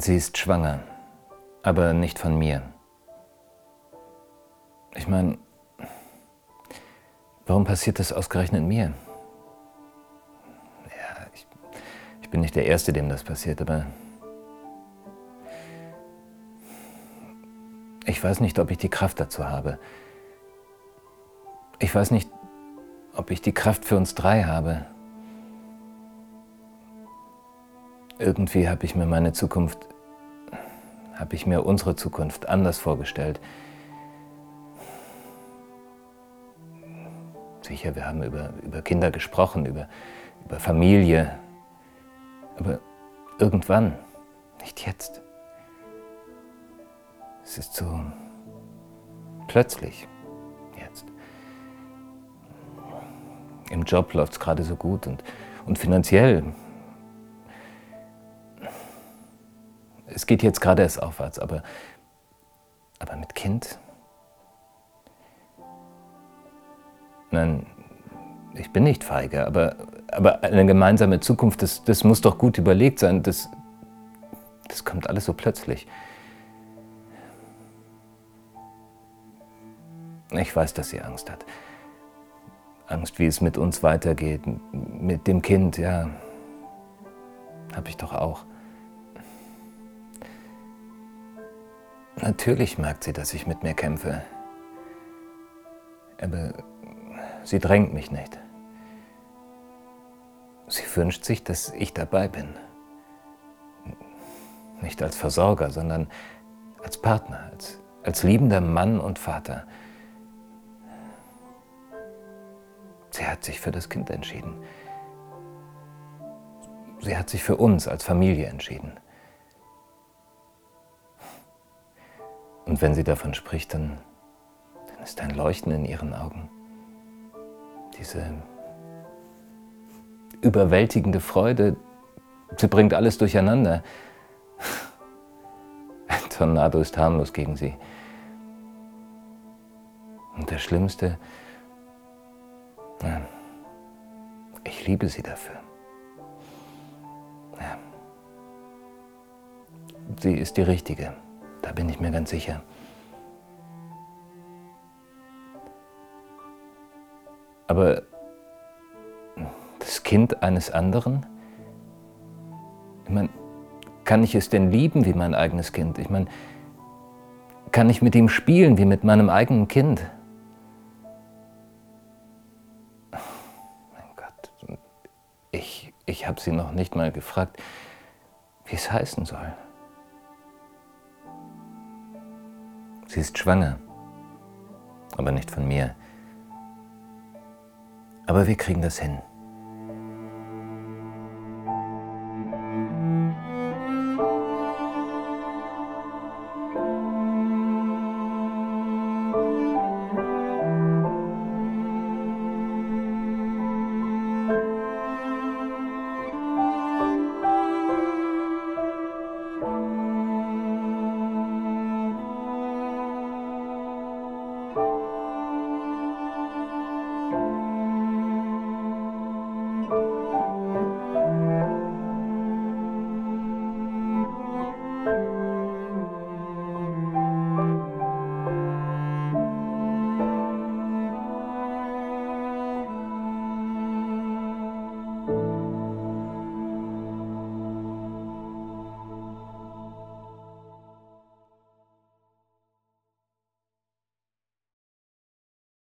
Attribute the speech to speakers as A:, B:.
A: Sie ist schwanger, aber nicht von mir. Ich meine, warum passiert das ausgerechnet mir? Ja, ich, ich bin nicht der Erste, dem das passiert, aber ich weiß nicht, ob ich die Kraft dazu habe. Ich weiß nicht, ob ich die Kraft für uns drei habe. Irgendwie habe ich mir meine Zukunft, habe ich mir unsere Zukunft anders vorgestellt. Sicher, wir haben über, über Kinder gesprochen, über, über Familie. Aber irgendwann, nicht jetzt. Es ist so plötzlich jetzt. Im Job läuft es gerade so gut und, und finanziell es geht jetzt gerade erst aufwärts, aber, aber mit Kind? Nein, ich bin nicht feige, aber, aber eine gemeinsame Zukunft, das, das muss doch gut überlegt sein. Das, das kommt alles so plötzlich. Ich weiß, dass sie Angst hat. Angst, wie es mit uns weitergeht, mit dem Kind, ja. Habe ich doch auch. Natürlich merkt sie, dass ich mit mir kämpfe. Aber sie drängt mich nicht. Sie wünscht sich, dass ich dabei bin. Nicht als Versorger, sondern als Partner, als, als liebender Mann und Vater. Sie hat sich für das Kind entschieden. Sie hat sich für uns als Familie entschieden. Und wenn sie davon spricht, dann, dann ist ein Leuchten in ihren Augen. Diese überwältigende Freude, sie bringt alles durcheinander. Ein Tornado ist harmlos gegen sie. Und das Schlimmste, ich liebe sie dafür. Sie ist die Richtige. Da bin ich mir ganz sicher. Aber das Kind eines anderen? Ich meine, kann ich es denn lieben wie mein eigenes Kind? Ich meine, kann ich mit ihm spielen wie mit meinem eigenen Kind? Mein Gott, ich, ich habe sie noch nicht mal gefragt, wie es heißen soll. Sie ist schwanger, aber nicht von mir. Aber wir kriegen das hin.